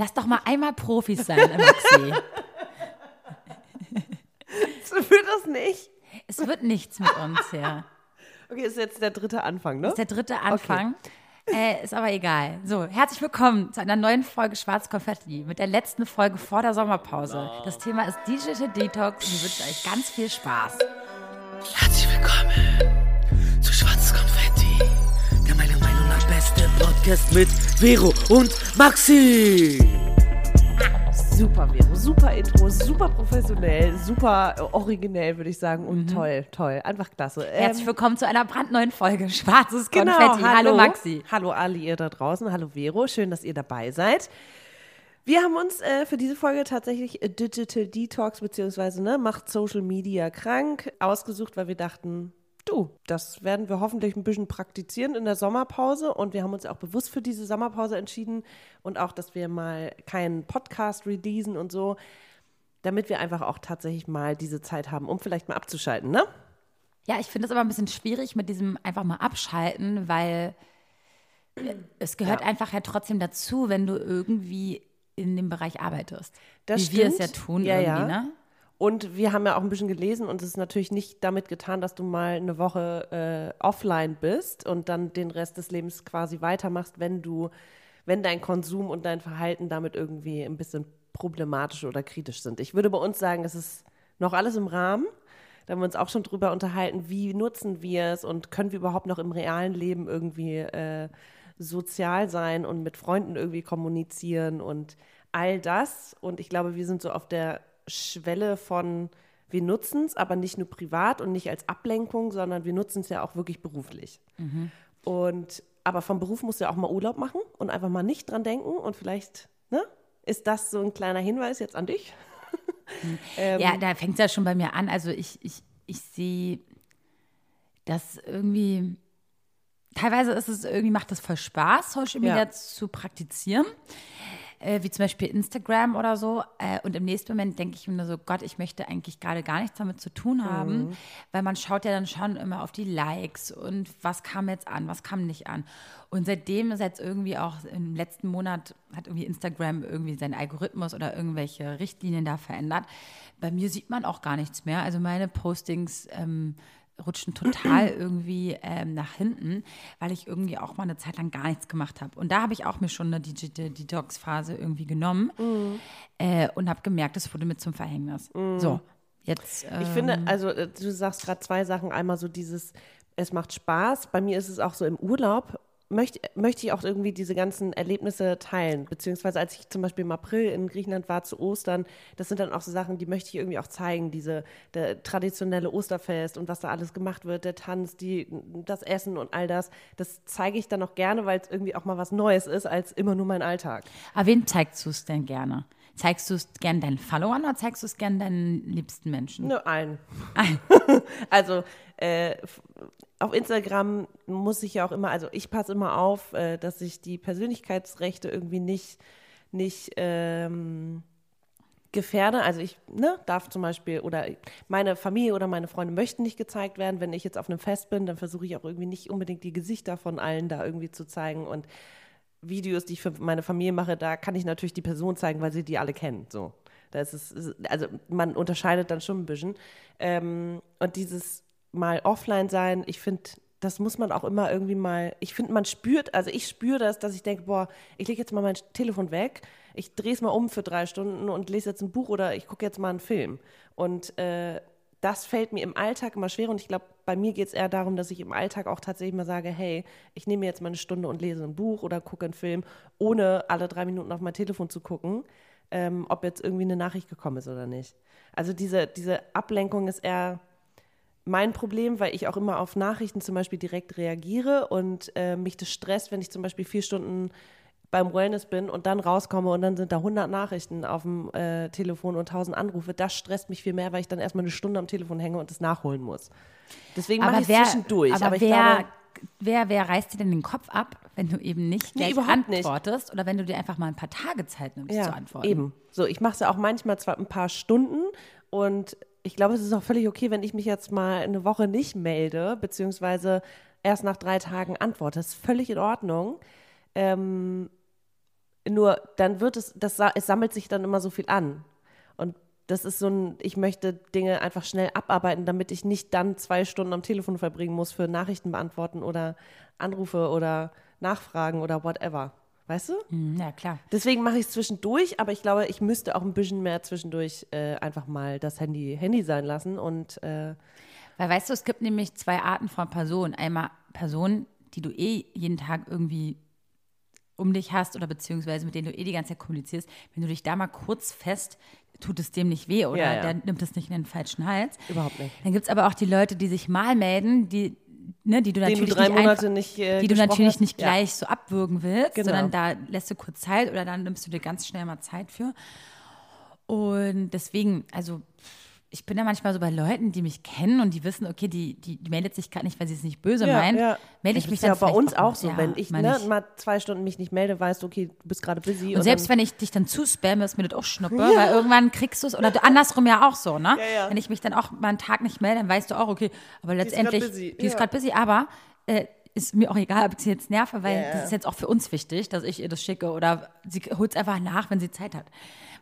Lass doch mal einmal Profis sein, Maxi. Wird das nicht? Es wird nichts mit uns, ja. Okay, ist jetzt der dritte Anfang, ne? Ist der dritte Anfang. Äh, ist aber egal. So, herzlich willkommen zu einer neuen Folge Schwarz Konfetti mit der letzten Folge vor der Sommerpause. Das Thema ist Digital Detox und wir wünschen euch ganz viel Spaß. Herzlich willkommen Podcast mit Vero und Maxi. Super, Vero. Super Intro, super professionell, super äh, originell, würde ich sagen. Und toll, toll. Einfach klasse. Ähm, Herzlich willkommen zu einer brandneuen Folge Schwarzes genau, Konfetti. hallo Maxi. Hallo alle ihr da draußen. Hallo Vero. Schön, dass ihr dabei seid. Wir haben uns äh, für diese Folge tatsächlich äh, Digital Detox beziehungsweise ne, macht Social Media krank ausgesucht, weil wir dachten, du, das werden wir hoffentlich ein bisschen praktizieren in der Sommerpause und wir haben uns auch bewusst für diese Sommerpause entschieden und auch, dass wir mal keinen Podcast releasen und so, damit wir einfach auch tatsächlich mal diese Zeit haben, um vielleicht mal abzuschalten, ne? Ja, ich finde es aber ein bisschen schwierig mit diesem einfach mal abschalten, weil es gehört Ja. einfach ja trotzdem dazu, wenn du irgendwie in dem Bereich arbeitest. Das Wie wir es ja stimmt. tun Ja, irgendwie, ja. ne? Und wir haben ja auch ein bisschen gelesen und es ist natürlich nicht damit getan, dass du mal eine Woche äh, offline bist und dann den Rest des Lebens quasi weitermachst, wenn du, wenn dein Konsum und dein Verhalten damit irgendwie ein bisschen problematisch oder kritisch sind. Ich würde bei uns sagen, es ist noch alles im Rahmen. Da haben wir uns auch schon drüber unterhalten, wie nutzen wir es und können wir überhaupt noch im realen Leben irgendwie äh, sozial sein und mit Freunden irgendwie kommunizieren und all das. Und ich glaube, wir sind so auf der Schwelle von, wir nutzen es, aber nicht nur privat und nicht als Ablenkung, sondern wir nutzen es ja auch wirklich beruflich. Und aber vom Beruf musst du ja auch mal Urlaub machen und einfach mal nicht dran denken und vielleicht, ne? Ist das so ein kleiner Hinweis jetzt an dich? Ähm, Ja, da fängt es ja schon bei mir an. Also ich, ich, ich sehe das irgendwie, teilweise ist es irgendwie, macht es voll Spaß, Social Media Ja. zu praktizieren. Äh, wie zum Beispiel Instagram oder so. Äh, und im nächsten Moment denke ich mir nur so, Gott, ich möchte eigentlich gerade gar nichts damit zu tun haben, weil man schaut ja dann schon immer auf die Likes und was kam jetzt an, was kam nicht an. Und seitdem ist jetzt irgendwie auch im letzten Monat hat irgendwie Instagram irgendwie seinen Algorithmus oder irgendwelche Richtlinien da verändert. Bei mir sieht man auch gar nichts mehr. Also meine Postings ähm, rutschen total irgendwie ähm, nach hinten, weil ich irgendwie auch mal eine Zeit lang gar nichts gemacht habe. Und da habe ich auch mir schon eine Digital Detox-Phase irgendwie genommen äh, und habe gemerkt, es wurde mir zum Verhängnis. So, jetzt. Ich ähm, finde, also äh, du sagst gerade zwei Sachen. Einmal so dieses, es macht Spaß. Bei mir ist es auch so im Urlaub. Möchte, möchte ich auch irgendwie diese ganzen Erlebnisse teilen. Beziehungsweise als ich zum Beispiel im April in Griechenland war zu Ostern, das sind dann auch so Sachen, die möchte ich irgendwie auch zeigen. Diese der traditionelle Osterfest und was da alles gemacht wird, der Tanz, die, das Essen und all das. Das zeige ich dann auch gerne, weil es irgendwie auch mal was Neues ist, als immer nur mein Alltag. Aber wen zeigst du es denn gerne? Zeigst du es gern deinen Followern oder zeigst du es gern deinen liebsten Menschen? Nö, allen. also äh, auf Instagram muss ich ja auch immer, also ich passe immer auf, äh, dass ich die Persönlichkeitsrechte irgendwie nicht, nicht ähm, gefährde. Also ich ne, darf zum Beispiel, oder meine Familie oder meine Freunde möchten nicht gezeigt werden. Wenn ich jetzt auf einem Fest bin, dann versuche ich auch irgendwie nicht unbedingt die Gesichter von allen da irgendwie zu zeigen und Videos, die ich für meine Familie mache, da kann ich natürlich die Person zeigen, weil sie die alle kennen. So. Da ist es, ist- also man unterscheidet dann schon ein bisschen. Ähm, und dieses mal offline sein, ich finde, das muss man auch immer irgendwie mal, ich finde, man spürt, also ich spüre das, dass ich denke, boah, ich lege jetzt mal mein Telefon weg, ich drehe es mal um für drei Stunden und lese jetzt ein Buch oder ich gucke jetzt mal einen Film. Und äh, das fällt mir im Alltag immer schwer und ich glaube, bei mir geht es eher darum, dass ich im Alltag auch tatsächlich mal sage, hey, ich nehme jetzt mal eine Stunde und lese ein Buch oder gucke einen Film, ohne alle drei Minuten auf mein Telefon zu gucken, ähm, ob jetzt irgendwie eine Nachricht gekommen ist oder nicht. Also diese, diese Ablenkung ist eher mein Problem, weil ich auch immer auf Nachrichten zum Beispiel direkt reagiere und äh, mich das stresst, wenn ich zum Beispiel vier Stunden beim Wellness bin und dann rauskomme und dann sind da 100 Nachrichten auf dem äh, Telefon und 1000 Anrufe. Das stresst mich viel mehr, weil ich dann erstmal eine Stunde am Telefon hänge und das nachholen muss. Deswegen mache ich es zwischendurch. aber, Aber, wer, glaube, wer, wer reißt dir denn den Kopf ab, wenn du eben nicht Nee, überhaupt nicht. antwortest oder wenn du dir einfach mal ein paar Tage Zeit nimmst zu antworten? Eben. So, ich mache es ja auch manchmal zwar ein paar Stunden und ich glaube, es ist auch völlig okay, wenn ich mich jetzt mal eine Woche nicht melde, beziehungsweise erst nach drei Tagen antworte. Das ist völlig in Ordnung. Ähm, Nur dann wird es, das, es sammelt sich dann immer so viel an. Und das ist so ein, ich möchte Dinge einfach schnell abarbeiten, damit ich nicht dann zwei Stunden am Telefon verbringen muss für Nachrichten beantworten oder Anrufe oder Nachfragen oder whatever. Weißt du? Hm, Ja, klar. Deswegen mache ich es zwischendurch, aber ich glaube, ich müsste auch ein bisschen mehr zwischendurch äh, einfach mal das Handy Handy sein lassen und äh, Weil weißt du, es gibt nämlich zwei Arten von Personen. Einmal Personen, die du eh jeden Tag irgendwie um dich hast oder beziehungsweise mit denen du eh die ganze Zeit kommunizierst. Wenn du dich da mal kurz fest, tut es dem nicht weh oder Ja, ja. der nimmt es nicht in den falschen Hals. Überhaupt nicht. Dann gibt es aber auch die Leute, die sich mal melden, die, ne, die du du natürlich drei nicht einfach, nicht, äh, die du natürlich hast. nicht Ja. gleich so abwürgen willst, Genau. sondern da lässt du kurz Zeit oder dann nimmst du dir ganz schnell mal Zeit für. Und deswegen, also ich bin da manchmal so bei Leuten, die mich kennen und die wissen, okay, die, die, die meldet sich gerade nicht, weil sie es nicht böse meint. Melde ich Das mich ist dann ja bei uns auch so, Ja, wenn ich ne, mal zwei Stunden mich nicht melde, weißt du, okay, du bist gerade busy. Und selbst wenn ich dich dann zuspamme, ist mir das auch Schnuppe, weil irgendwann kriegst du es, oder andersrum ja auch so, ne? Ja, ja. Wenn ich mich dann auch mal einen Tag nicht melde, dann weißt du auch, okay, aber letztendlich, busy, die ist ja. gerade busy, aber äh, ist mir auch egal, ob ich sie jetzt nerve, weil ja. das ist jetzt auch für uns wichtig, dass ich ihr das schicke oder sie holt es einfach nach, wenn sie Zeit hat.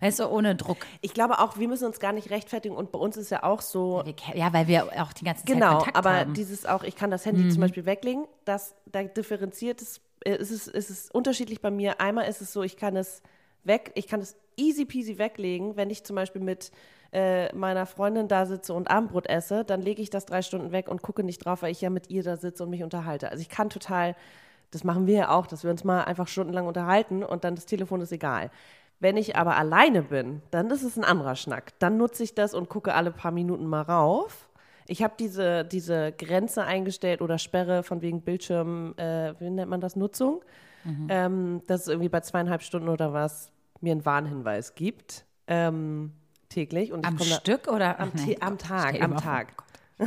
Weißt du, ohne Druck. ich glaube auch, wir müssen uns gar nicht rechtfertigen und bei uns ist ja auch so, Ja, weil wir auch die ganze Zeit Genau, Kontakt aber haben. Mhm. dieses auch, ich kann das Handy zum Beispiel weglegen, das, da differenziert es, äh, es ist, es ist unterschiedlich bei mir. Einmal ist es so, ich kann es weg, ich kann es easy peasy weglegen, wenn ich zum Beispiel mit äh, meiner Freundin da sitze und Abendbrot esse, dann lege ich das drei Stunden weg und gucke nicht drauf, weil ich ja mit ihr da sitze und mich unterhalte. Also ich kann total, das machen wir ja auch, dass wir uns mal einfach stundenlang unterhalten und dann das Telefon ist egal. Wenn ich aber alleine bin, dann ist es ein anderer Schnack. Dann nutze ich das und gucke alle paar Minuten mal rauf. Ich habe diese, diese Grenze eingestellt oder Sperre von wegen Bildschirm, äh, wie nennt man das, Nutzung, ähm, dass es irgendwie bei zweieinhalb Stunden oder was mir einen Warnhinweis gibt, ähm, täglich. Und am komm da- Stück oder am, Nee, am Tag, am Tag.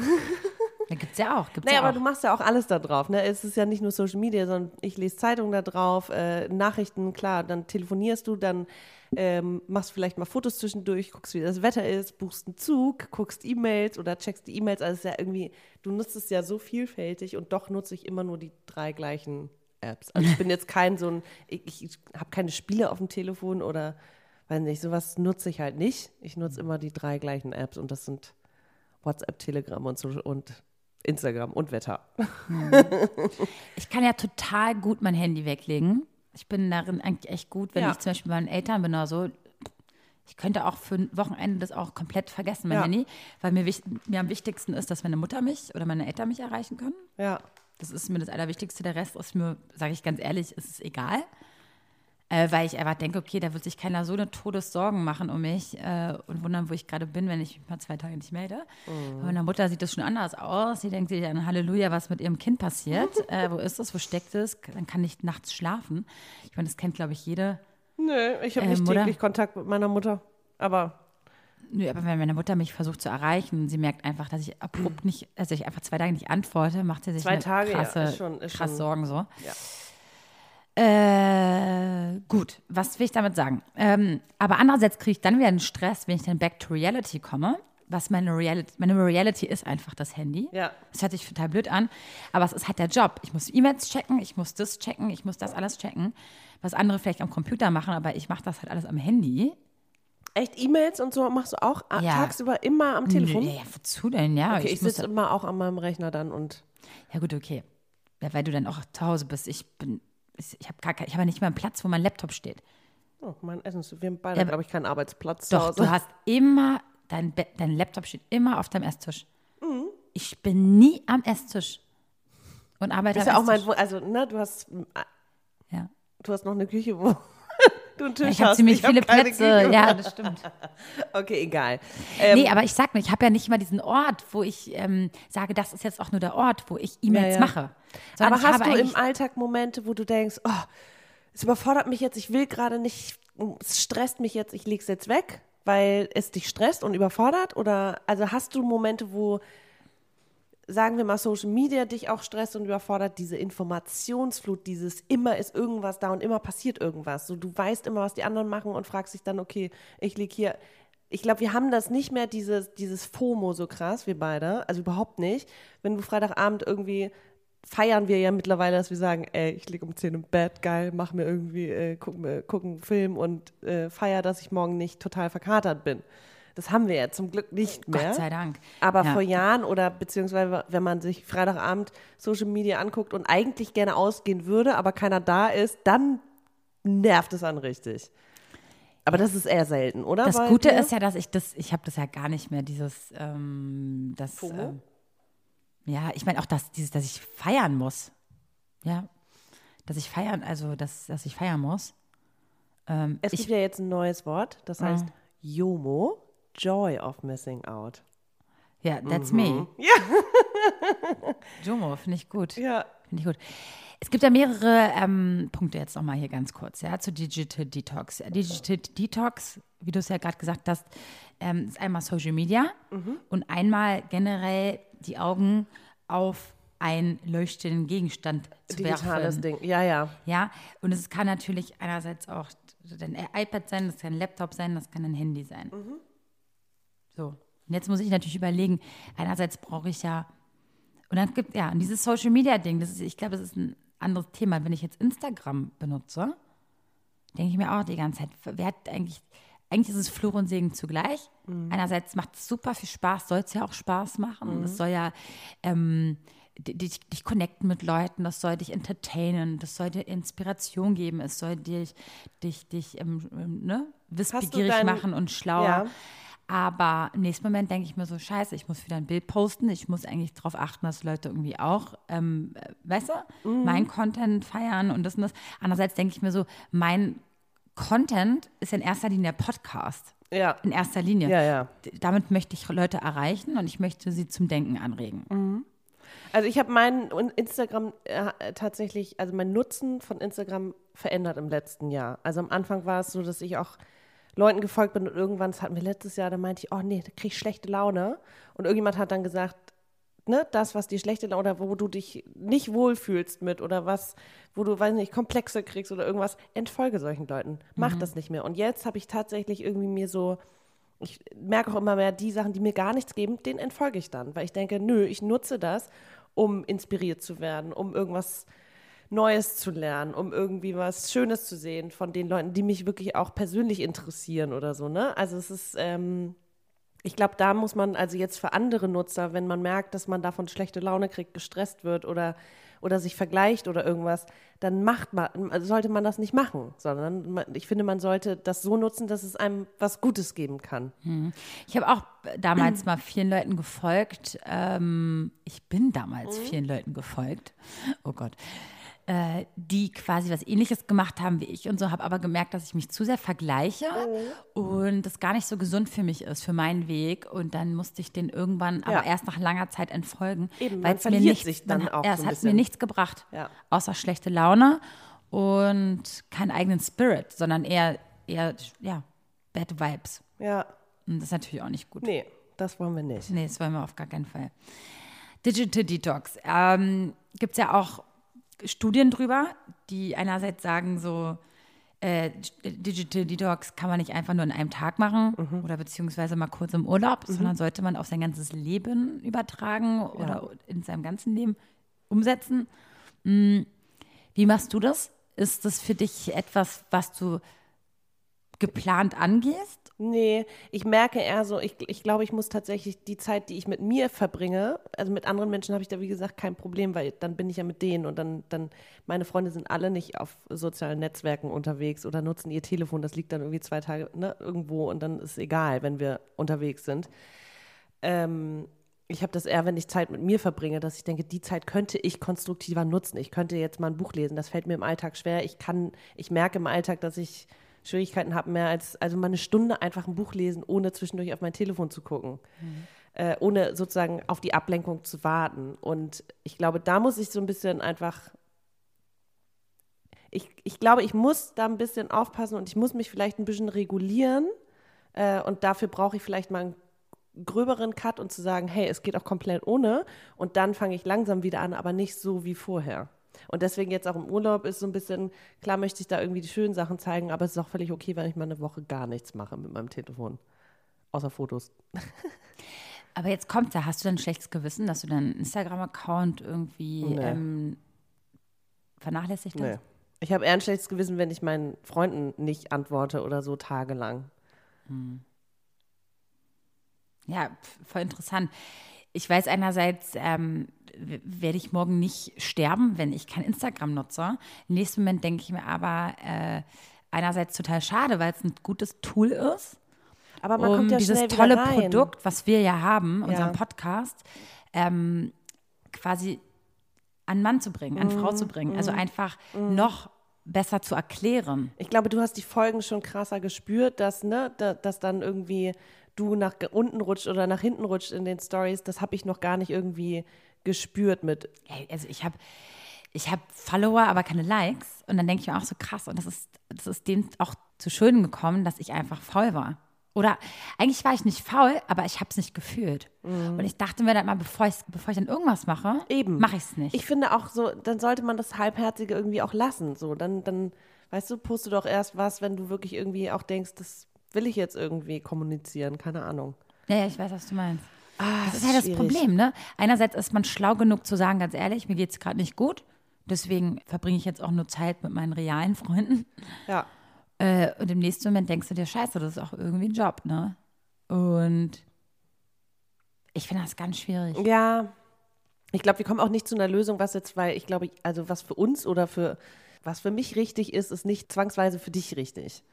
Da gibt's ja auch. Gibt's Nee, ja aber auch. du machst ja auch alles da drauf. Ne? Es ist ja nicht nur Social Media, sondern ich lese Zeitungen da drauf, äh, Nachrichten, klar, dann telefonierst du, dann ähm, machst vielleicht mal Fotos zwischendurch, guckst, wie das Wetter ist, buchst einen Zug, guckst E-Mails oder checkst die E-Mails. Also es ist ja irgendwie, du nutzt es ja so vielfältig und doch nutze ich immer nur die drei gleichen Apps. Also ich bin jetzt kein so ein, ich, ich habe keine Spiele auf dem Telefon oder, weiß nicht, sowas nutze ich halt nicht. Ich nutze immer die drei gleichen Apps und das sind WhatsApp, Telegram und so und Instagram und Wetter. Ich kann ja total gut mein Handy weglegen. Ich bin darin eigentlich echt gut, wenn Ja. ich zum Beispiel bei meinen Eltern bin oder so. Ich könnte auch für ein Wochenende das auch komplett vergessen, mein Ja. Handy, weil mir, mir am wichtigsten ist, dass meine Mutter mich oder meine Eltern mich erreichen können. Ja. Das ist mir das Allerwichtigste. Der Rest ist mir, sage ich ganz ehrlich, ist es egal. Äh, weil ich einfach denke, okay, da wird sich keiner so eine Todessorgen machen um mich äh, und wundern, wo ich gerade bin, wenn ich mich mal zwei Tage nicht melde. Bei meiner Mutter sieht das schon anders aus. Sie denkt sich an Halleluja, was mit ihrem Kind passiert. äh, wo ist es? Wo steckt es? Dann kann ich nachts schlafen. Ich meine, das kennt, glaube ich, jede. Nö, ich habe Äh, nicht täglich Kontakt mit meiner Mutter. Aber Nö, aber wenn meine Mutter mich versucht zu erreichen, sie merkt einfach, dass ich abrupt nicht, also ich einfach zwei Tage nicht antworte, macht sie sich Zwei Tage, ja, krasse, ist schon- ist krass schon- Sorgen so. Ja. Äh, gut, was will ich damit sagen? Ähm, aber andererseits kriege ich dann wieder einen Stress, wenn ich dann back to reality komme. Was meine Reality, meine Reality ist einfach das Handy. Ja. Das hört sich total blöd an, aber es ist halt der Job. Ich muss E-Mails checken, ich muss das checken, ich muss das alles checken, was andere vielleicht am Computer machen, aber ich mache das halt alles am Handy. echt E-Mails und so machst du auch Ja. tagsüber immer am Telefon? Nö, ja, wozu denn? Ja, Okay, ich, ich muss sitze immer auch an meinem Rechner dann und Ja, gut, okay. Ja, weil du dann auch zu Hause bist. Ich bin, ich habe gar kein, ich habe nicht mal einen Platz, wo mein Laptop steht. oh, mein Essen. Wir haben beide, Ja, glaube ich, keinen Arbeitsplatz Doch, du hast immer, dein, Be- dein Laptop steht immer auf deinem Esstisch. Mhm. Ich bin nie am Esstisch und arbeite ist am ja auch mein, also ne, du hast, ja. du hast noch eine Küche, wo du einen Tisch Ich habe ziemlich hab viele keine Plätze. Ja, das stimmt. Okay, egal. Ähm, nee, aber ich sag mir, ich habe ja nicht mal diesen Ort, wo ich ähm, sage, das ist jetzt auch nur der Ort, wo ich E-Mails Ja, ja. mache. Sondern aber hast du im Alltag Momente, wo du denkst, oh, es überfordert mich jetzt, ich will gerade nicht, es stresst mich jetzt, ich lege es jetzt weg, weil es dich stresst und überfordert? Oder also hast du Momente, wo, sagen wir mal, Social Media dich auch stresst und überfordert, diese Informationsflut, dieses immer ist irgendwas da und immer passiert irgendwas. So, du weißt immer, was die anderen machen und fragst dich dann, okay, ich liege hier. Ich glaube, wir haben das nicht mehr, dieses, dieses FOMO so krass, wir beide, also überhaupt nicht. Wenn du Freitagabend irgendwie feiern wir ja mittlerweile, dass wir sagen, ey, ich liege um 10 im Bett, geil, mach mir irgendwie, äh, guck, mir, guck einen Film und äh, feier, dass ich morgen nicht total verkatert bin. Das haben wir ja zum Glück nicht mehr. Gott sei Dank. Aber Ja. vor Jahren oder beziehungsweise wenn man sich Freitagabend Social Media anguckt und eigentlich gerne ausgehen würde, aber keiner da ist, dann nervt es an richtig. Aber das ist eher selten, oder? Das Gute dir? ist ja, dass ich das, ich habe das ja gar nicht mehr, dieses, ähm, das, ähm, ja, ich meine auch das, dieses, dass ich feiern muss. Ja, dass ich feiern, also dass, dass ich feiern muss. Ähm, Es ich, gibt ja jetzt ein neues Wort, das heißt JOMO, Joy of Missing Out. ja, that's me. Mhm. Ja. Jomo, finde ich gut. Ja. Finde ich gut. Es gibt ja mehrere ähm, Punkte jetzt nochmal hier ganz kurz, ja, zu Digital Detox. Digital Detox, wie du es ja gerade gesagt hast, ähm, ist einmal Social Media Mhm. und einmal generell die Augen auf einen leuchtenden Gegenstand zu Digitales werfen. Ding. Ja, ja. Ja, und es kann natürlich einerseits auch dein iPad sein, das kann ein Laptop sein, das kann ein Handy sein. Mhm. So. Und jetzt muss ich natürlich überlegen, einerseits brauche ich ja, und dann gibt, ja, und dieses Social Media Ding, das ist, ich glaube, das ist ein anderes Thema. Wenn ich jetzt Instagram benutze, denke ich mir auch die ganze Zeit, wer hat eigentlich, eigentlich ist es Fluch und Segen zugleich. Einerseits macht es super viel Spaß, soll es ja auch Spaß machen. Es soll ja ähm, di- dich, dich connecten mit Leuten, das soll dich entertainen, das soll dir Inspiration geben, es soll dich, dich, dich ähm, ähm, ne, wissbegierig dein- machen und schlauer. Ja. Aber im nächsten Moment denke ich mir so, scheiße, ich muss wieder ein Bild posten. Ich muss eigentlich darauf achten, dass Leute irgendwie auch, ähm, äh, weißt du, Mhm. mein Content feiern und das und das. Andererseits denke ich mir so, mein Content ist in erster Linie der Podcast. Ja. In erster Linie. Ja, ja. Damit möchte ich Leute erreichen und ich möchte sie zum Denken anregen. Also ich habe meinen Instagram äh, tatsächlich, also mein Nutzen von Instagram verändert im letzten Jahr. Also am Anfang war es so, dass ich auch Leuten gefolgt bin und irgendwann, das hatten wir letztes Jahr, da meinte ich, oh nee, da kriege ich schlechte Laune. Und irgendjemand hat dann gesagt, ne, das, was dir schlechte Laune oder wo du dich nicht wohlfühlst mit oder was, wo du, weiß nicht, Komplexe kriegst oder irgendwas, entfolge solchen Leuten. Mach das nicht mehr. Und jetzt habe ich tatsächlich irgendwie mir so, ich merke auch immer mehr, die Sachen, die mir gar nichts geben, denen entfolge ich dann, weil ich denke, nö, ich nutze das, um inspiriert zu werden, um irgendwas Neues zu lernen, um irgendwie was Schönes zu sehen von den Leuten, die mich wirklich auch persönlich interessieren oder so, ne? Also es ist, ähm, ich glaube, da muss man also jetzt für andere Nutzer, wenn man merkt, dass man davon schlechte Laune kriegt, gestresst wird oder, oder sich vergleicht oder irgendwas, dann macht man, sollte man das nicht machen, sondern man, ich finde, man sollte das so nutzen, dass es einem was Gutes geben kann. Ich habe auch damals mal vielen Leuten gefolgt. Ähm, ich bin damals Mhm. vielen Leuten gefolgt. Oh Gott. Äh, die quasi was ähnliches gemacht haben wie ich und so, habe aber gemerkt, dass ich mich zu sehr vergleiche Mhm. und das gar nicht so gesund für mich ist, für meinen Weg. Und dann musste ich den irgendwann, aber Ja. erst nach langer Zeit entfolgen. Eben, weil es mir nichts, sich dann man, auch ja, so es hat mir bisschen. nichts gebracht, Ja. außer schlechte Laune und keinen eigenen Spirit, sondern eher, eher ja, Bad Vibes. Ja, Und das ist natürlich auch nicht gut. nee, das wollen wir nicht. Nee, das wollen wir auf gar keinen Fall. Digital Detox. Ähm, Gibt es ja auch Studien drüber, die einerseits sagen, so äh, Digital Detox kann man nicht einfach nur in einem Tag machen oder beziehungsweise mal kurz im Urlaub, sondern sollte man auf sein ganzes Leben übertragen oder in seinem ganzen Leben umsetzen. Mm, Wie machst du das? Ist das für dich etwas, was du geplant angehst? Nee, ich merke eher so, ich, ich glaube, ich muss tatsächlich die Zeit, die ich mit mir verbringe, also mit anderen Menschen habe ich da wie gesagt kein Problem, weil dann bin ich ja mit denen und dann, dann, meine Freunde sind alle nicht auf sozialen Netzwerken unterwegs oder nutzen ihr Telefon, das liegt dann irgendwie zwei Tage ne, irgendwo und dann ist egal, wenn wir unterwegs sind. Ähm, ich habe das eher, wenn ich Zeit mit mir verbringe, dass ich denke, die Zeit könnte ich konstruktiver nutzen. Ich könnte jetzt mal ein Buch lesen, das fällt mir im Alltag schwer. Ich kann, ich merke im Alltag, dass ich Schwierigkeiten habe, mehr als, also mal eine Stunde einfach ein Buch lesen, ohne zwischendurch auf mein Telefon zu gucken. Äh, ohne sozusagen auf die Ablenkung zu warten. Und ich glaube, da muss ich so ein bisschen einfach ich, ich glaube, ich muss da ein bisschen aufpassen und ich muss mich vielleicht ein bisschen regulieren. Äh, und dafür brauche ich vielleicht mal einen gröberen Cut und zu sagen, hey, es geht auch komplett ohne. Und dann fange ich langsam wieder an, aber nicht so wie vorher. Und deswegen jetzt auch im Urlaub ist so ein bisschen, klar möchte ich da irgendwie die schönen Sachen zeigen, aber es ist auch völlig okay, wenn ich mal eine Woche gar nichts mache mit meinem Telefon. Außer Fotos. Aber jetzt kommt ja, hast du dann ein schlechtes Gewissen, dass du deinen Instagram-Account irgendwie Nee. ähm, vernachlässigt hast? Nee. Ich habe eher ein schlechtes Gewissen, wenn ich meinen Freunden nicht antworte oder so tagelang. Ja, pf, voll interessant. Ich weiß einerseits, ähm, werde ich morgen nicht sterben, wenn ich kein Instagram nutze. Im nächsten Moment denke ich mir aber äh, einerseits total schade, weil es ein gutes Tool ist, Aber man um kommt ja dieses tolle. Produkt, was wir ja haben, unseren Ja. Podcast, ähm, quasi an Mann zu bringen, an Mhm, Frau zu bringen. Also einfach noch besser zu erklären. Ich glaube, du hast die Folgen schon krasser gespürt, dass, ne, da, dass dann irgendwie du nach unten rutscht oder nach hinten rutscht in den Stories. Das habe ich noch gar nicht irgendwie gespürt mit. Ey, also ich habe ich hab Follower, aber keine Likes. Und dann denke ich mir auch so krass. Und das ist, das ist dem auch zu Schulden gekommen, dass ich einfach faul war. Oder eigentlich war ich nicht faul, aber ich habe es nicht gefühlt. Und ich dachte mir dann mal, bevor ich, bevor ich dann irgendwas mache, Mhm. Eben. mache ich es nicht. Ich finde auch so, dann sollte man das Halbherzige irgendwie auch lassen. So, dann, dann, weißt du, poste doch erst was, wenn du wirklich irgendwie auch denkst, das will ich jetzt irgendwie kommunizieren. Keine Ahnung. ja, ja, ich weiß, was du meinst. Ah, Das ist halt das schwierig. Problem, ne? Einerseits ist man schlau genug zu sagen, ganz ehrlich, mir geht es gerade nicht gut. Deswegen verbringe ich jetzt auch nur Zeit mit meinen realen Freunden. Ja. Äh, und im nächsten Moment denkst du dir, scheiße, das ist auch irgendwie ein Job, ne? Und ich finde das ganz schwierig. Ja, ich glaube, wir kommen auch nicht zu einer Lösung, was jetzt, weil ich glaube, also was für uns oder für was für mich richtig ist, ist nicht zwangsweise für dich richtig.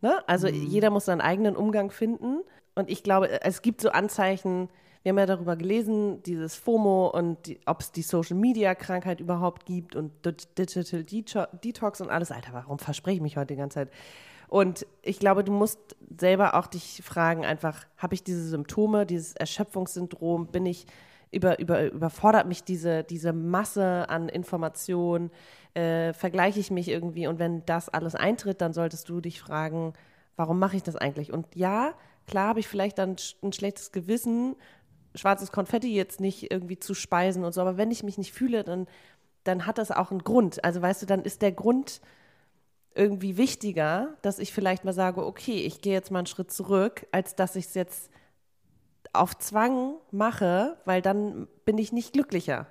Ne? Also jeder muss seinen eigenen Umgang finden. Und ich glaube, es gibt so Anzeichen, wir haben ja darüber gelesen, dieses FOMO und ob es die Social-Media-Krankheit überhaupt gibt und Di- Digital Deto- Detox und alles. Alter, warum verspreche ich mich heute die ganze Zeit? Und ich glaube, du musst selber auch dich fragen, einfach, habe ich diese Symptome, dieses Erschöpfungssyndrom, bin ich, über, über, überfordert mich diese, diese Masse an Informationen, äh, vergleiche ich mich irgendwie und wenn das alles eintritt, dann solltest du dich fragen, warum mache ich das eigentlich? Und ja, klar habe ich vielleicht dann ein schlechtes Gewissen, schwarzes Konfetti jetzt nicht irgendwie zu speisen und so, aber wenn ich mich nicht fühle, dann, dann hat das auch einen Grund. Also weißt du, dann ist der Grund irgendwie wichtiger, dass ich vielleicht mal sage, okay, ich gehe jetzt mal einen Schritt zurück, als dass ich es jetzt auf Zwang mache, weil dann bin ich nicht glücklicher.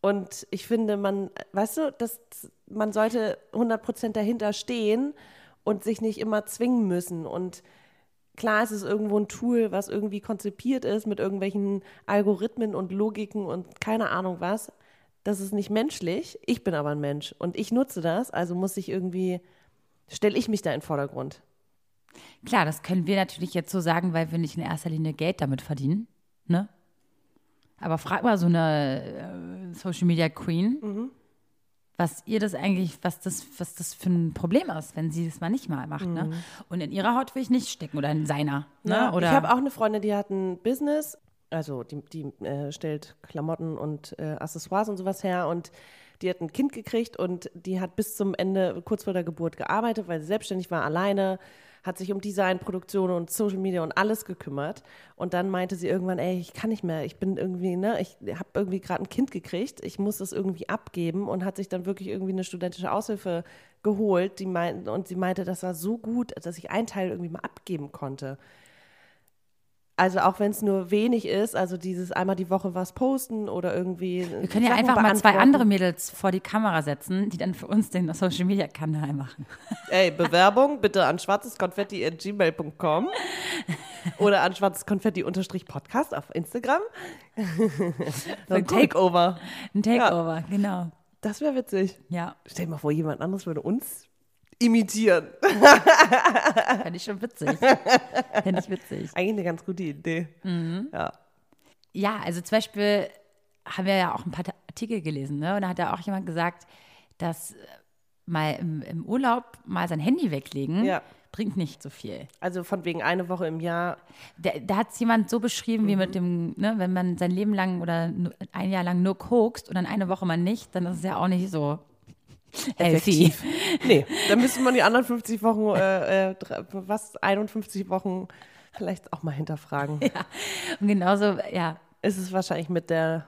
Und ich finde, man, weißt du, dass man sollte 100% dahinter stehen und sich nicht immer zwingen müssen. Und klar ist es irgendwo ein Tool, was irgendwie konzipiert ist mit irgendwelchen Algorithmen und Logiken und keine Ahnung was. Das ist nicht menschlich. Ich bin aber ein Mensch und ich nutze das, also muss ich irgendwie, stelle ich mich da in den Vordergrund. Klar, das können wir natürlich jetzt so sagen, weil wir nicht in erster Linie Geld damit verdienen. Ne? Aber frag mal so eine äh, Social Media Queen, Mhm. Was ihr das eigentlich, was das, was das für ein Problem ist, wenn sie das mal nicht mal macht. Ne? Und in ihrer Haut will ich nicht stecken oder in seiner. Ne? Mhm. Ja, oder ich habe auch eine Freundin, die hat ein Business, also die, die äh, stellt Klamotten und äh, Accessoires und sowas her und die hat ein Kind gekriegt und die hat bis zum Ende, kurz vor der Geburt gearbeitet, weil sie selbstständig war, alleine, hat sich um Design, Produktion und Social Media und alles gekümmert. Und dann meinte sie irgendwann, ey, ich kann nicht mehr, ich bin irgendwie, ne, ich habe irgendwie gerade ein Kind gekriegt, ich muss das irgendwie abgeben und hat sich dann wirklich irgendwie eine studentische Aushilfe geholt, die meint, und sie meinte, das war so gut, dass ich einen Teil irgendwie mal abgeben konnte. Also auch wenn es nur wenig ist, also dieses einmal die Woche was posten oder irgendwie. wir können ja einfach mal zwei andere Mädels vor die Kamera setzen, die dann für uns den Social Media Kanal machen. Ey, Bewerbung bitte an schwarzeskonfetti.gmail.com oder an schwarzeskonfetti-podcast auf Instagram. so ein. Takeover. Ein Takeover, genau. Das wäre witzig. Ja, Stell dir mal vor, jemand anderes würde uns imitieren. fände ich schon witzig. Fände ich witzig. Eigentlich eine ganz gute Idee. Ja. Ja, also zum Beispiel haben wir ja auch ein paar Artikel gelesen, ne? Und da hat ja auch jemand gesagt, dass äh, mal im, im Urlaub mal sein Handy weglegen Ja. bringt nicht so viel. Also von wegen eine Woche im Jahr. Da, da hat es jemand so beschrieben, wie Mhm. mit dem, ne, wenn man sein Leben lang oder ein Jahr lang nur kokst und dann eine Woche mal nicht, dann ist es ja auch nicht so. Effektiv. Nee, dann müsste man die anderen 50 Wochen, äh, äh, was, 51 Wochen vielleicht auch mal hinterfragen. Und genauso, ja, Ist es wahrscheinlich mit der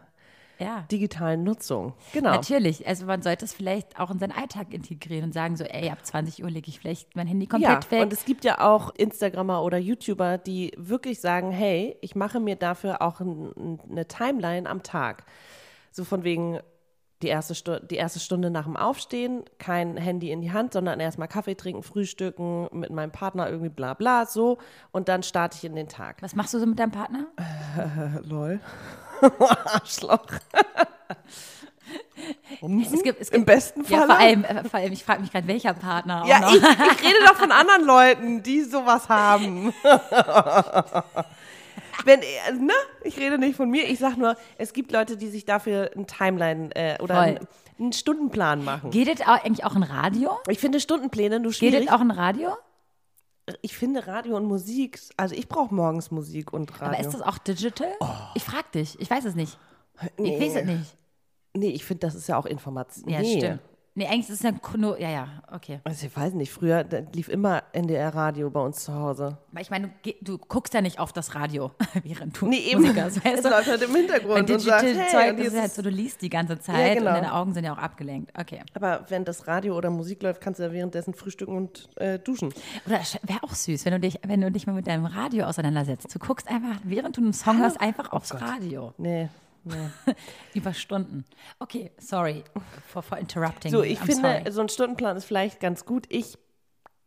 Ja. digitalen Nutzung. Genau. Natürlich, also man sollte es vielleicht auch in seinen Alltag integrieren und sagen so, ey, ab 20 Uhr lege ich vielleicht mein Handy Ja, komplett weg. und es gibt ja auch Instagrammer oder YouTuber, die wirklich sagen, hey, ich mache mir dafür auch ein- eine Timeline am Tag. So von wegen die erste, Stu die erste Stunde nach dem Aufstehen, kein Handy in die Hand, sondern erstmal Kaffee trinken, frühstücken, mit meinem Partner irgendwie bla bla, so. Und dann starte ich in den Tag. Was machst du so mit deinem Partner? Lol. Arschloch. Es gibt, es Im gibt, besten ja, Fall. vor allem, äh, vor allem, ich frage mich gerade, welcher Partner. Ja, ich, ich rede doch von anderen Leuten, die sowas haben. Wenn, äh, ne? Ich rede nicht von mir. Ich sag nur, es gibt Leute, die sich dafür einen Timeline äh, oder Voll. einen, einen Stundenplan machen. Geht es auch, eigentlich auch in Radio? Ich finde Stundenpläne nur Geht schwierig. es auch in Radio? Ich finde Radio und Musik, also ich brauche morgens Musik und Radio. Aber ist das auch digital? Oh. Ich frage dich, ich weiß es nicht. Ich weiß es nicht. nee, ich finde, das ist ja auch Information. Ja, nee. stimmt. Nee, eigentlich ist es ja nur, ja, ja, okay. Also ich weiß nicht, früher lief immer NDR-Radio bei uns zu Hause. Aber ich meine, du, guckst ja nicht auf das Radio, während du Nee, eben. Musik hörst, Es weißt du? läuft halt im Hintergrund und sagt, Digital hey, Zeug und ist es halt so, du liest die ganze Zeit genau. und deine Augen sind ja auch abgelenkt. Okay. Aber wenn das Radio oder Musik läuft, kannst du ja währenddessen frühstücken und äh, duschen. Oder wäre auch süß, wenn du dich, wenn du dich mal mit deinem Radio auseinandersetzt. Du guckst einfach, während du einen Song hörst, einfach Oh aufs Radio. Nee, nee. Über Stunden. Okay, sorry for, for interrupting. So, ich I'm finde, sorry. so ein Stundenplan ist vielleicht ganz gut. Ich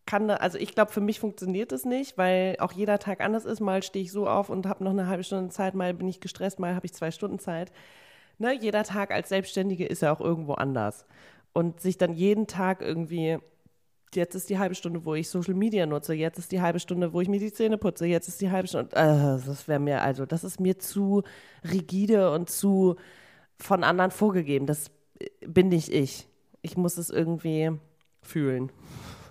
kann da, also ich glaube, für mich funktioniert es nicht, weil auch jeder Tag anders ist. Mal stehe ich so auf und habe noch eine halbe Stunde Zeit, mal bin ich gestresst, mal habe ich zwei Stunden Zeit. Ne, jeder Tag als Selbstständige ist ja auch irgendwo anders. Und sich dann jeden Tag irgendwie, jetzt ist die halbe Stunde, wo ich Social Media nutze, jetzt ist die halbe Stunde, wo ich mir die Zähne putze, jetzt ist die halbe Stunde, äh, das wäre mir, also das ist mir zu rigide und zu von anderen vorgegeben. Das bin nicht ich. Ich muss es irgendwie fühlen.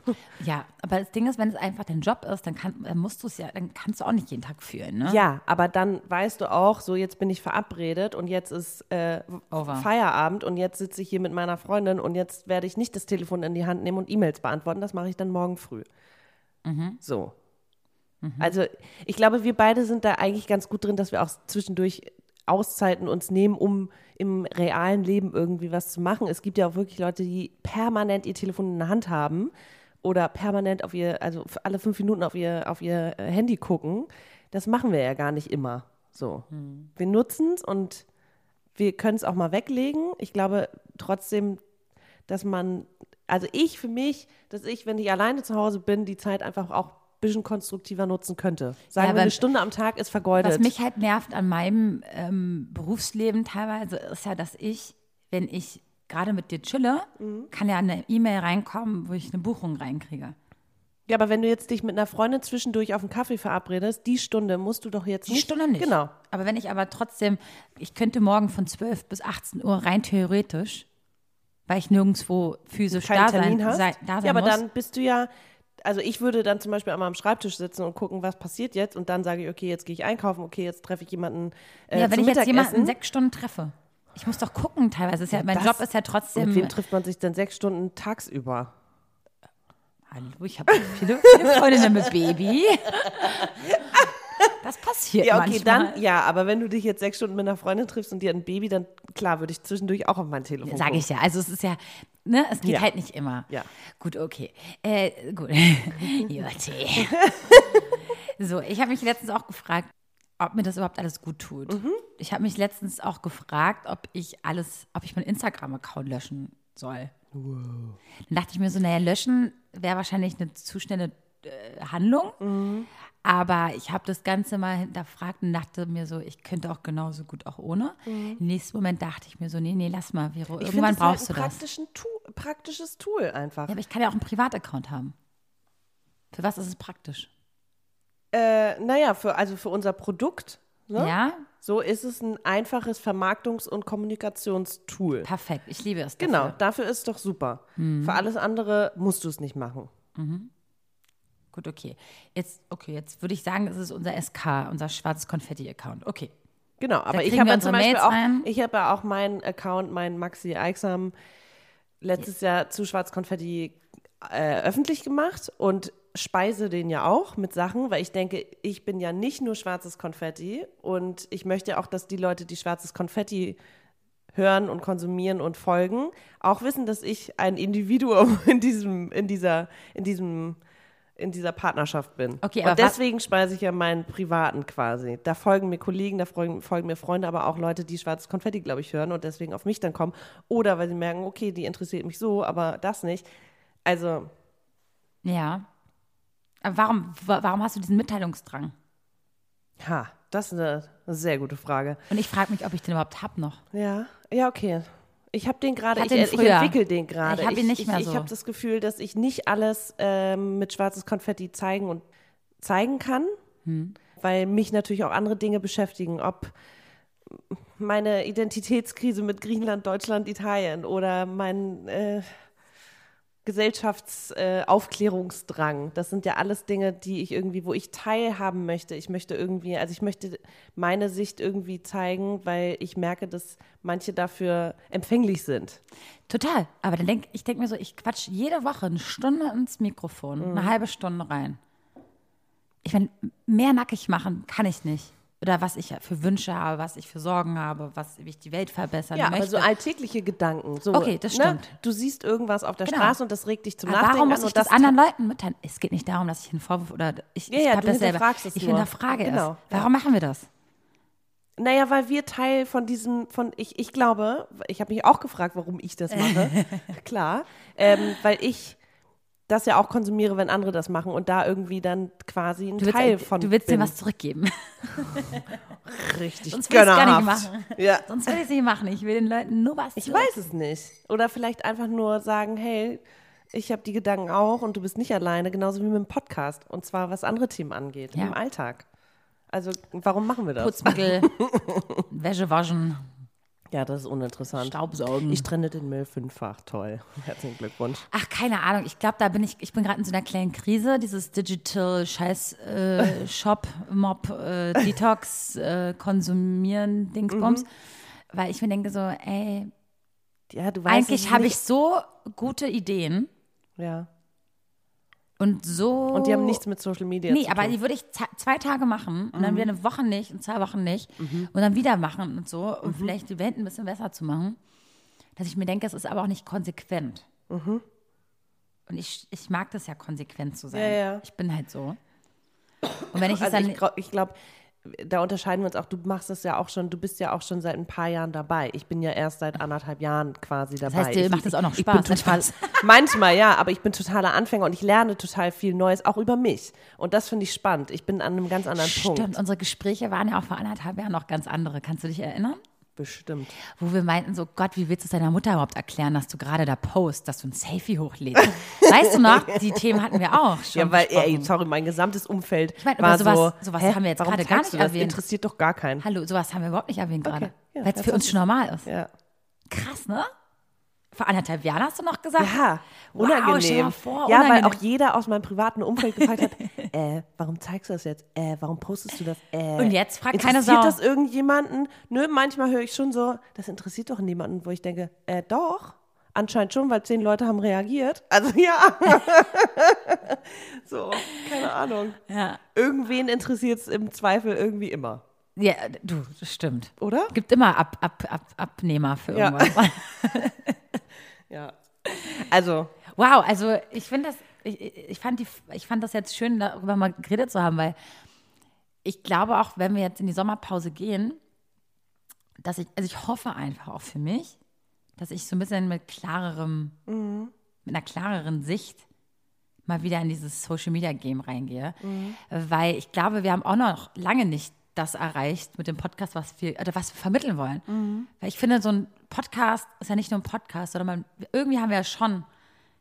ja, aber das Ding ist, wenn es einfach dein Job ist, dann, kann, dann musst du es ja, dann kannst du auch nicht jeden Tag fühlen, ne? Ja, aber dann weißt du auch, so jetzt bin ich verabredet und jetzt ist äh. Feierabend und jetzt sitze ich hier mit meiner Freundin und jetzt werde ich nicht das Telefon in die Hand nehmen und E-Mails beantworten. Das mache ich dann morgen früh. So. Also ich glaube, wir beide sind da eigentlich ganz gut drin, dass wir auch zwischendurch Auszeiten uns nehmen, um im realen Leben irgendwie was zu machen. Es gibt ja auch wirklich Leute, die permanent ihr Telefon in der Hand haben oder permanent auf ihr, also alle fünf Minuten auf ihr, auf ihr äh, Handy gucken. Das machen wir ja gar nicht immer. So. Wir nutzen es und wir können es auch mal weglegen. Ich glaube trotzdem, dass man, also ich für mich, dass ich, wenn ich alleine zu Hause bin, die Zeit einfach auch ein bisschen konstruktiver nutzen könnte. Sagen Ja, wir, eine Stunde am Tag ist vergeudet. Was mich halt nervt an meinem ähm, Berufsleben teilweise, ist ja, dass ich, wenn ich gerade mit dir chille, Mhm. kann ja eine E-Mail reinkommen, wo ich eine Buchung reinkriege. ja, aber wenn du jetzt dich mit einer Freundin zwischendurch auf einen Kaffee verabredest, die Stunde musst du doch jetzt Die nicht. Stunde nicht. Genau. Aber wenn ich aber trotzdem, ich könnte morgen von 12 bis 18 Uhr rein theoretisch, weil ich nirgendwo physisch da sein, sei, da sein ja, aber muss. dann bist du ja, also ich würde dann zum Beispiel einmal am Schreibtisch sitzen und gucken, was passiert jetzt und dann sage ich, okay, jetzt gehe ich einkaufen, okay, jetzt treffe ich jemanden äh, ja, wenn ich jetzt jemanden sechs Stunden treffe. Ich muss doch gucken teilweise. Ist ja, mein das- Job ist ja trotzdem. Mit wem trifft man sich denn sechs Stunden tagsüber? Hallo, ich habe viele, viele Freundinnen mit Baby. Das passiert Ja, okay, manchmal. dann, ja, aber wenn du dich jetzt sechs Stunden mit einer Freundin triffst und die hat ein Baby, dann klar, würde ich zwischendurch auch auf mein Telefon Sage ich ja. Also es ist ja, ne, es geht Ja. halt nicht immer. Ja. Gut, okay. Äh, gut. Jutti. so, ich habe mich letztens auch gefragt, ob mir das überhaupt alles gut tut. Mhm. Ich habe mich letztens auch gefragt, ob ich alles, ob ich meinen Instagram-Account löschen soll. Dann dachte ich mir so, naja, löschen wäre wahrscheinlich eine zu schnelle äh, Handlung. Mhm. Aber ich habe das Ganze mal hinterfragt und dachte mir so, ich könnte auch genauso gut auch ohne. Im nächsten Moment dachte ich mir so, nee, nee, lass mal, Vero, Mhm. Ich irgendwann finde, das brauchst du halt ein das. praktischen Tool, praktisches Tool einfach. Ja, aber ich kann ja auch einen Privataccount haben. Für was ist es praktisch? Äh, naja, für, also für unser Produkt, ne? Ja, so ist es ein einfaches Vermarktungs- und Kommunikationstool. perfekt. Ich liebe es. Genau, Dafür. dafür ist es doch super. Für alles andere musst du es nicht machen. Gut, okay. Jetzt, okay, jetzt würde ich sagen, es ist unser SK, unser schwarzes Konfetti-Account. Okay. Genau, aber ich habe ja zum Beispiel Mails auch, rein. ich habe ja auch meinen Account, meinen Maxi Eichsam, letztes Jahr zu Schwarzkonfetti äh, öffentlich gemacht und speise den ja auch mit Sachen, weil ich denke, ich bin ja nicht nur schwarzes Konfetti und ich möchte auch, dass die Leute, die schwarzes Konfetti hören und konsumieren und folgen, auch wissen, dass ich ein Individuum in diesem, in dieser, in diesem, in dieser Partnerschaft bin. Okay, aber und deswegen speise ich ja meinen privaten quasi. Da folgen mir Kollegen, da folgen, folgen mir Freunde, aber auch Leute, die schwarzes Konfetti, glaube ich, hören und deswegen auf mich dann kommen. Oder weil sie merken, okay, die interessiert mich so, aber das nicht. Also, Ja. Aber warum, wa- warum hast du diesen Mitteilungsdrang? ha, das ist eine, sehr gute Frage. Und ich frage mich, ob ich den überhaupt hab noch. Ja, ja, okay. Ich habe den gerade, Ich ich, ich entwickle den gerade. Ich hab ihn nicht mehr ich, so. Ich habe das Gefühl, dass ich nicht alles ähm, mit schwarzes Konfetti zeigen und zeigen kann, Hm. weil mich natürlich auch andere Dinge beschäftigen, ob meine Identitätskrise mit Griechenland, Deutschland, Italien oder mein äh, Gesellschaftsaufklärungsdrang. Äh, das sind ja alles Dinge, die ich irgendwie, wo ich teilhaben möchte. Ich möchte irgendwie, also ich möchte meine Sicht irgendwie zeigen, weil ich merke, dass manche dafür empfänglich sind. Total. Aber dann denk ich denke mir so, ich quatsch jede Woche eine Stunde ins Mikrofon, Mhm. eine halbe Stunde rein. Ich meine, mehr nackig machen kann ich nicht. Oder was ich für Wünsche habe, was ich für Sorgen habe, was wie ich die Welt verbessern Ja, möchte. so alltägliche Gedanken. So, Okay, das ne? stimmt. Du siehst irgendwas auf der Genau. Straße und das regt dich zum Aber Nachdenken warum muss ich und das anderen Leuten mitteilen? Es geht nicht darum, dass ich einen Vorwurf oder ich, Ja, ich ja, hab du das selber. Ich nur. hinterfrage Genau, es. Warum machen wir das? Naja, weil wir Teil von diesem, von ich, ich glaube, ich habe mich auch gefragt, warum ich das mache. Klar. Ähm, weil ich das ja auch konsumiere, wenn andere das machen und da irgendwie dann quasi ein Du willst, Teil von du willst bin. dir was zurückgeben. richtig Sonst will ich es gar nicht machen. Ja. Sonst will ich es nicht machen. Ich will den Leuten nur was Ich zurück. weiß es nicht. Oder vielleicht einfach nur sagen, hey, ich habe die Gedanken auch und du bist nicht alleine, genauso wie mit dem Podcast. Und zwar was andere Themen angeht, Ja. im Alltag. Also, warum machen wir das? Putzmittel, Wäsche waschen, Ja, das ist uninteressant. Staubsaugen. Ich trenne den Müll fünffach. Toll. Herzlichen Glückwunsch. Ach, keine Ahnung. Ich glaube, da bin ich, ich bin gerade in so einer kleinen Krise. Dieses Digital Scheiß äh, Shop, Mob, äh, Detox, äh, Konsumieren, Dingsbums. Weil ich mir denke so, ey, Ja, du weißt eigentlich habe ich so gute Ideen Ja. Und so. Und die haben nichts mit Social Media Nee, zu aber tun. Mhm. die würde ich zwei Tage machen und dann wieder eine Woche nicht und zwei Wochen nicht und dann wieder machen und so, um Mhm. vielleicht die Welt ein bisschen besser zu machen. Dass ich mir denke, es ist aber auch nicht konsequent. Und ich, ich mag das ja, konsequent zu sein. Mhm. Ja, ja. Ich bin halt so. Und wenn ich es also dann. ich, ich glaube, da unterscheiden wir uns auch. Du machst es ja auch schon, du bist ja auch schon seit ein paar Jahren dabei. Ich bin ja erst seit anderthalb Jahren quasi dabei. heißt, dir ich, macht das auch noch Spaß, total, manchmal ja, aber ich bin totaler Anfänger und ich lerne total viel Neues, auch über mich. Und das finde ich spannend. Ich bin an einem ganz anderen Stimmt, Punkt. unsere Gespräche waren ja auch vor anderthalb Jahren noch ganz andere. Kannst du dich erinnern? Bestimmt. Wo wir meinten so, Gott, wie willst du es deiner Mutter überhaupt erklären, dass du gerade da post, dass du ein Selfie hochlädst? weißt du noch, die Themen hatten wir auch schon Ja, weil, ey, sorry, mein gesamtes Umfeld Ich meine, war aber sowas- so, sowas hä, haben wir jetzt gerade gar nicht das? erwähnt. Interessiert doch gar keinen. Hallo, sowas haben wir überhaupt nicht erwähnt gerade. ja, Weil es für uns schon normal ist. Ja. Krass, ne? Vor anderthalb Jahren hast du noch gesagt? Ja, Wow, unangenehm. mal vor, ja, unangenehm. weil auch jeder aus meinem privaten Umfeld gefragt hat, äh, warum zeigst du das jetzt? Äh, warum postest du das? Äh, Und jetzt fragt keine interessiert Sau. das irgendjemanden? Nö, manchmal höre ich schon so, das interessiert doch niemanden, wo ich denke, äh, doch. Anscheinend schon, weil zehn Leute haben reagiert. Also ja. so, keine Ahnung. Ja. Irgendwen interessiert es im Zweifel irgendwie immer. Ja, du, das stimmt. Oder? Gibt immer Ab, Ab, Ab, Abnehmer für irgendwas. Ja. Also, Wow, also ich finde das, ich, ich, fand die, ich fand das jetzt schön, darüber mal geredet zu haben, weil ich glaube auch, wenn wir jetzt in die Sommerpause gehen, dass ich, also ich hoffe einfach auch für mich, dass ich so ein bisschen mit klarerem, mit einer klareren Sicht mal wieder in dieses Social Media Game reingehe, weil ich glaube, wir haben auch noch lange nicht das erreicht mit dem Podcast, was wir, oder was wir vermitteln wollen. Weil ich finde, so ein Podcast ist ja nicht nur ein Podcast, sondern man, irgendwie haben wir ja schon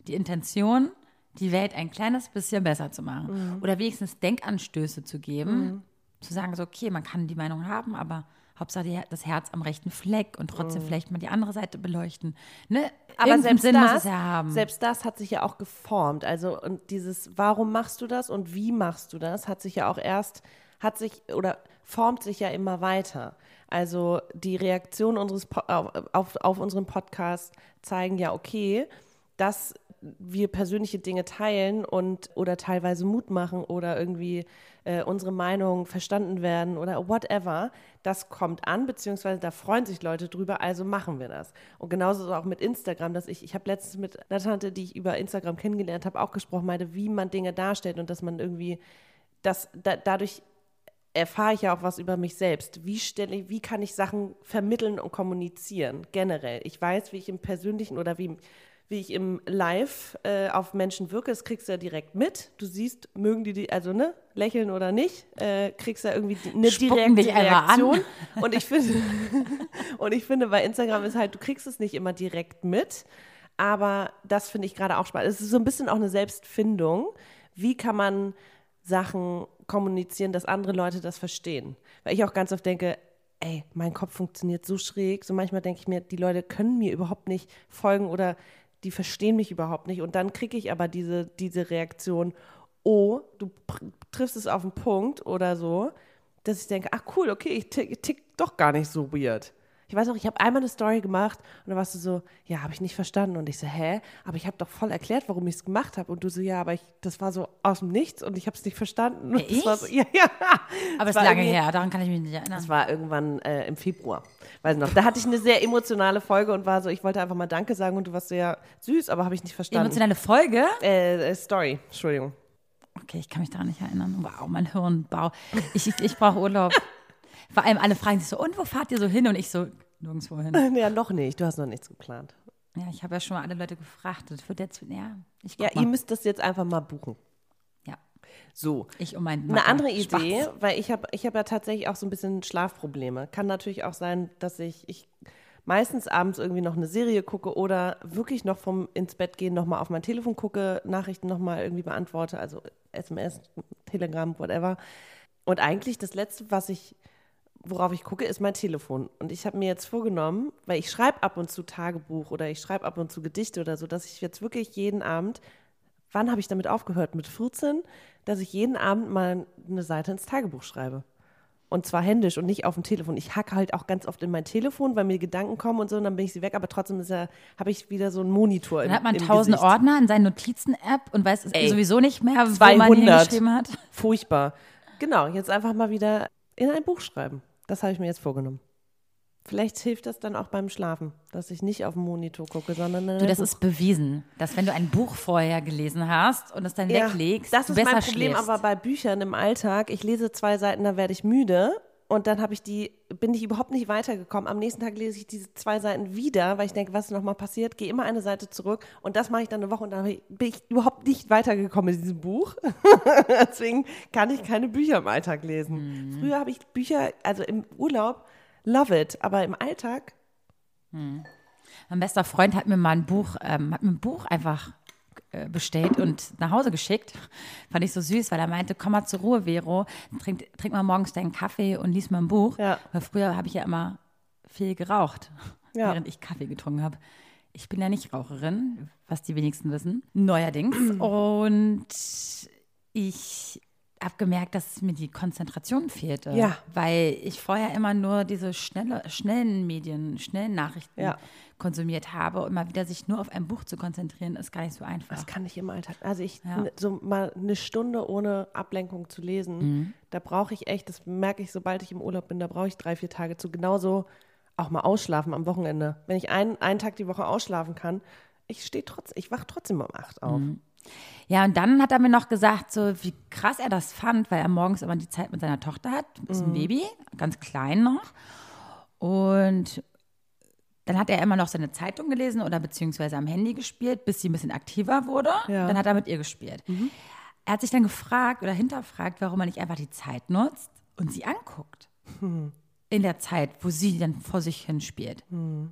die Intention, die Welt ein kleines bisschen besser zu machen. Oder wenigstens Denkanstöße zu geben, zu sagen, so, okay, man kann die Meinung haben, aber Hauptsache die, das Herz am rechten Fleck und trotzdem vielleicht mal die andere Seite beleuchten. Ne? Aber Irgendeinen selbst Sinn das, muss es ja haben. selbst das hat sich ja auch geformt. Also und dieses, warum machst du das und wie machst du das, hat sich ja auch erst, hat sich oder formt sich ja immer weiter. Also die Reaktion unseres Po- auf, auf, unseren Podcast zeigen ja, okay, dass wir persönliche Dinge teilen und oder teilweise Mut machen oder irgendwie äh, unsere Meinung verstanden werden oder whatever, das kommt an, beziehungsweise da freuen sich Leute drüber, also machen wir das. Und genauso auch mit Instagram, dass ich, ich habe letztens mit einer Tante, die ich über Instagram kennengelernt habe, auch gesprochen, meinte, wie man Dinge darstellt und dass man irgendwie, das, da, dadurch erfahre ich ja auch was über mich selbst. Wie stelle ich, wie kann ich Sachen vermitteln und kommunizieren generell? Ich weiß, wie ich im Persönlichen oder wie wie ich im Live äh, auf Menschen wirke, das kriegst du ja direkt mit. Du siehst, mögen die, die also ne, lächeln oder nicht, äh, kriegst du ja irgendwie eine Spucken direkte an. Reaktion. Und ich finde, und ich finde, bei Instagram ist halt, du kriegst es nicht immer direkt mit, aber das finde ich gerade auch spannend. Es ist so ein bisschen auch eine Selbstfindung. Wie kann man Sachen kommunizieren, dass andere Leute das verstehen? Weil ich auch ganz oft denke, ey, mein Kopf funktioniert so schräg. So manchmal denke ich mir, die Leute können mir überhaupt nicht folgen oder die verstehen mich überhaupt nicht. Und dann kriege ich aber diese, diese Reaktion, oh, du triffst es auf den Punkt oder so, dass ich denke, ach cool, okay, ich tick, tick doch gar nicht so weird. Ich weiß auch, ich habe einmal eine Story gemacht und dann warst du so, ja, habe ich nicht verstanden. Und ich so, hä? Aber ich habe doch voll erklärt, warum ich es gemacht habe. Und du so, ja, aber ich, das war so aus dem Nichts und ich habe es nicht verstanden. Und Wer, das war ich? so, ja, ja. Aber es ist lange her, daran kann ich mich nicht erinnern. Das war irgendwann äh, im Februar. Weiß noch. Da hatte ich eine sehr emotionale Folge und war so, ich wollte einfach mal Danke sagen und du warst sehr süß, aber habe ich nicht verstanden. Emotionale Folge? Äh, äh, Story, Entschuldigung. Okay, ich kann mich daran nicht erinnern. Wow, mein Hirn, bau. Ich, ich, ich brauche Urlaub. Vor allem alle fragen sich so, und wo fahrt ihr so hin? Und ich so, nirgendwo hin. Ja, noch nicht. Du hast noch nichts geplant. Ja, ich habe ja schon mal alle Leute gefragt. Das wird jetzt, ja, ich Ja, mal. ihr müsst das jetzt einfach mal buchen. ja, So. ich um meinen Eine andere Spaß. Idee, weil ich habe ich hab ja tatsächlich auch so ein bisschen Schlafprobleme. Kann natürlich auch sein, dass ich, ich meistens abends irgendwie noch eine Serie gucke oder wirklich noch vom ins Bett gehen nochmal auf mein Telefon gucke, Nachrichten nochmal irgendwie beantworte, also SMS, Telegram, whatever. Und eigentlich das Letzte, was ich, worauf ich gucke, ist mein Telefon. Und ich habe mir jetzt vorgenommen, weil ich schreibe ab und zu Tagebuch oder ich schreibe ab und zu Gedichte oder so, dass ich jetzt wirklich jeden Abend wann habe ich damit aufgehört? Mit 14, dass ich jeden Abend mal eine Seite ins Tagebuch schreibe. Und zwar händisch und nicht auf dem Telefon. Ich hacke halt auch ganz oft in mein Telefon, weil mir Gedanken kommen und so, und dann bin ich sie weg. Aber trotzdem ist ja, habe ich wieder so einen Monitor im, Dann hat man im tausend. Ordner in seinen Notizen-App und weiß Ey, sowieso nicht mehr, wo man 200. hingeschrieben hat. Furchtbar. Genau, jetzt einfach mal wieder in ein Buch schreiben. Das habe ich mir jetzt vorgenommen. Vielleicht hilft das dann auch beim Schlafen, dass ich nicht auf den Monitor gucke, sondern Du, das Buch. ist bewiesen, dass wenn du ein Buch vorher gelesen hast und es dann Ja, weglegst, Das ist besser mein Problem schläfst. aber bei Büchern im Alltag. Ich lese zwei Seiten, da werde ich müde. Und dann habe ich die, bin ich überhaupt nicht weitergekommen. Am nächsten Tag lese ich diese zwei Seiten wieder, weil ich denke, was ist nochmal passiert? Gehe immer eine Seite zurück und das mache ich dann eine Woche und dann bin ich überhaupt nicht weitergekommen in diesem Buch. Deswegen kann ich keine Bücher im Alltag lesen. Früher habe ich Bücher, also im Urlaub, love it, aber im Alltag, Mein bester Freund hat mir mal ein Buch, ähm, hat mir ein Buch einfach bestellt und nach Hause geschickt. Fand ich so süß, weil er meinte, komm mal zur Ruhe, Vero, trink, trink mal morgens deinen Kaffee und lies mal ein Buch. Ja. Weil früher habe ich ja immer viel geraucht, Ja. während ich Kaffee getrunken habe. Ich bin ja nicht Raucherin, was die wenigsten wissen, neuerdings. und ich habe gemerkt, dass mir die Konzentration fehlte. Ja. Weil ich vorher immer nur diese schnelle, schnellen Medien, schnellen Nachrichten Ja. Konsumiert habe und mal wieder sich nur auf ein Buch zu konzentrieren, ist gar nicht so einfach. Das kann ich im Alltag. Also ich Ja. so mal eine Stunde ohne Ablenkung zu lesen, Mhm. da brauche ich echt, das merke ich, sobald ich im Urlaub bin, da brauche ich drei, vier Tage zu. Genauso auch mal ausschlafen am Wochenende. Wenn ich einen, einen Tag die Woche ausschlafen kann, ich stehe trotzdem, ich wache trotzdem um acht auf. Mhm. Ja, und dann hat er mir noch gesagt, so wie krass er das fand, weil er morgens immer die Zeit mit seiner Tochter hat, ist Mhm. ein Baby, ganz klein noch. Und dann hat er immer noch seine Zeitung gelesen oder beziehungsweise am Handy gespielt, bis sie ein bisschen aktiver wurde. Ja. Mhm. Dann hat er mit ihr gespielt. Er hat sich dann gefragt oder hinterfragt, warum er nicht einfach die Zeit nutzt und sie anguckt. Hm. In der Zeit, wo sie dann vor sich hin spielt.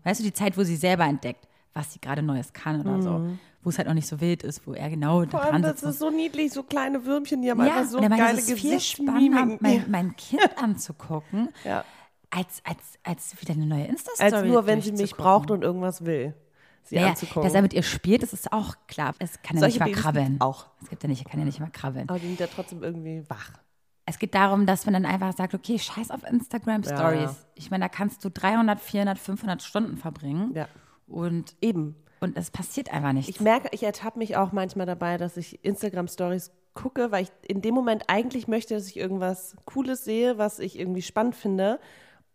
Weißt du, die Zeit, wo sie selber entdeckt, was sie gerade Neues kann oder so. Wo es halt noch nicht so wild ist, wo er genau da Mhm. Vor allem, dran das sitzt. und ist so niedlich, so kleine Würmchen, die haben ja, einfach so und er meinte, geile es ist viel spannender, mein, mein Kind anzugucken, Ja. Als, als, als wieder eine neue Insta-Story Als nur, wenn sie mich braucht und irgendwas will, sie Naja, anzugucken. dass er mit ihr spielt, das ist auch klar. Es kann ja Solche nicht mal krabbeln. auch. Es gibt ja nicht, kann ja nicht mal krabbeln. Aber die sind ja trotzdem irgendwie wach. Es geht darum, dass man dann einfach sagt, okay, scheiß auf Instagram Stories. Ja. Ich meine, da kannst du 300, 400, 500 Stunden verbringen. Ja. Und Eben. und es passiert einfach nichts. Ich merke, ich ertappe mich auch manchmal dabei, dass ich Instagram-Stories gucke, weil ich in dem Moment eigentlich möchte, dass ich irgendwas Cooles sehe, was ich irgendwie spannend finde.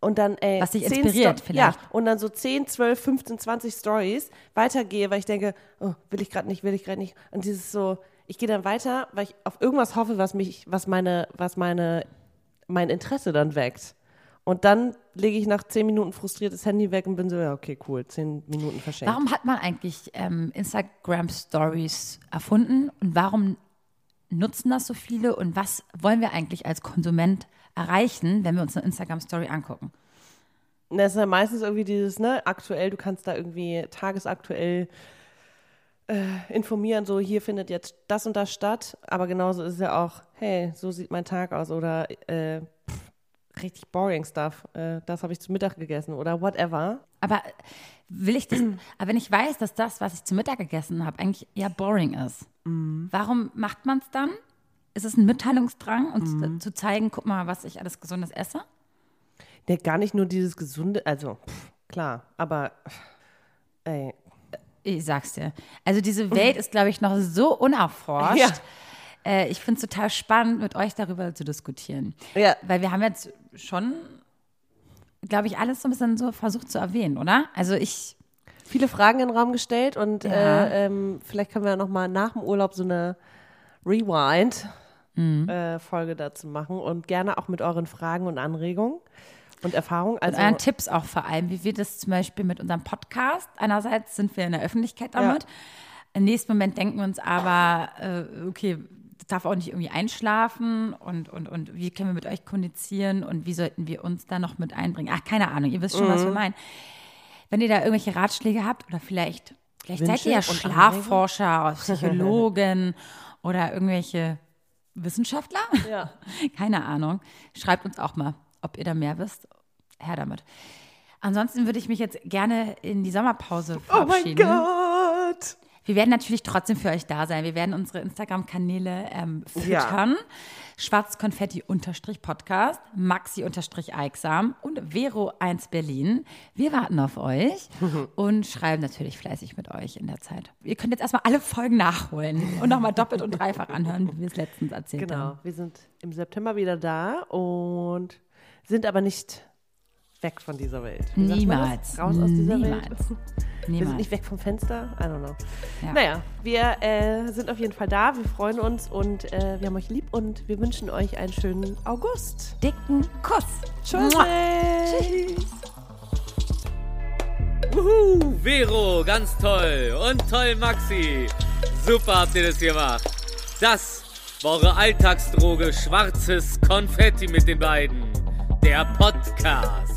Und dann, ey, Was dich 10 inspiriert Sto- vielleicht. Ja, und dann so 10, 12, 15, 20 Stories weitergehe, weil ich denke, oh, will ich gerade nicht, will ich gerade nicht. Und dieses so, ich gehe dann weiter, weil ich auf irgendwas hoffe, was mich, was meine, was meine, mein Interesse dann weckt. Und dann lege ich nach 10 Minuten frustriert das Handy weg und bin so, ja, okay, cool, 10 Minuten verschenkt. Warum hat man eigentlich ähm, Instagram Stories erfunden und warum nutzen das so viele und was wollen wir eigentlich als Konsument erreichen, wenn wir uns eine Instagram Story angucken? Das ist ja meistens irgendwie dieses, ne, aktuell, du kannst da irgendwie tagesaktuell äh, informieren, so hier findet jetzt das und das statt, aber genauso ist es ja auch, hey, so sieht mein Tag aus oder äh, pff, richtig boring stuff, äh, das habe ich zu Mittag gegessen oder whatever. Aber will ich das, aber wenn ich weiß, dass das, was ich zu Mittag gegessen habe, eigentlich eher boring ist, warum macht man es dann? Ist es ein Mitteilungsdrang, uns zu zeigen, guck mal, was ich alles Gesundes esse? Ja, gar nicht nur dieses gesunde, also pff, klar, aber ey, Ich sag's dir. Also diese Welt ist, glaube ich, noch so unerforscht. Ja. Äh, ich finde es total spannend, mit euch darüber zu diskutieren. Ja. Weil wir haben jetzt schon, glaube ich, alles so ein bisschen so versucht zu erwähnen, oder? Also ich, viele Fragen in den Raum gestellt und Ja. äh, ähm, vielleicht können wir noch mal nach dem Urlaub so eine Rewind-Folge dazu machen und gerne auch mit euren Fragen und Anregungen und Erfahrungen. und Also, euren Tipps auch vor allem, wie wir das zum Beispiel mit unserem Podcast, einerseits sind wir in der Öffentlichkeit damit, im nächsten Moment denken wir uns aber, äh, okay, das darf auch nicht irgendwie einschlafen und, und, und wie können wir mit euch kommunizieren und wie sollten wir uns da noch mit einbringen? Ach, keine Ahnung, ihr wisst schon, was wir meinen. Wenn ihr da irgendwelche Ratschläge habt oder vielleicht, vielleicht seid ihr ja und Schlafforscher oder Psychologen oder irgendwelche Wissenschaftler, ja. keine Ahnung, schreibt uns auch mal, ob ihr da mehr wisst. Her damit. Ansonsten würde ich mich jetzt gerne in die Sommerpause Oh mein verabschieden. Gott! Wir werden natürlich trotzdem für euch da sein. Wir werden unsere Instagram-Kanäle ähm, füttern. Schwarzkonfetti-Podcast, Maxi-Eiksam und Vero1 Berlin. Wir warten auf euch und schreiben natürlich fleißig mit euch in der Zeit. Ihr könnt jetzt erstmal alle Folgen nachholen und nochmal doppelt und dreifach anhören, wie wir es letztens erzählt haben. Genau, wir sind im September wieder da und sind aber nicht weg von dieser Welt. Wie Niemals. Raus aus dieser Niemals. Welt. Wir Niemals. sind nicht weg vom Fenster. I don't know. Ja. Naja, wir äh, sind auf jeden Fall da. Wir freuen uns und äh, wir haben euch lieb und wir wünschen euch einen schönen August. Dicken Kuss. Tschüss. Mua. Wuhu, Vero, ganz toll. Und toll, Maxi. Super habt ihr das gemacht. Das war eure Alltagsdroge schwarzes Konfetti mit den beiden. Der Podcast.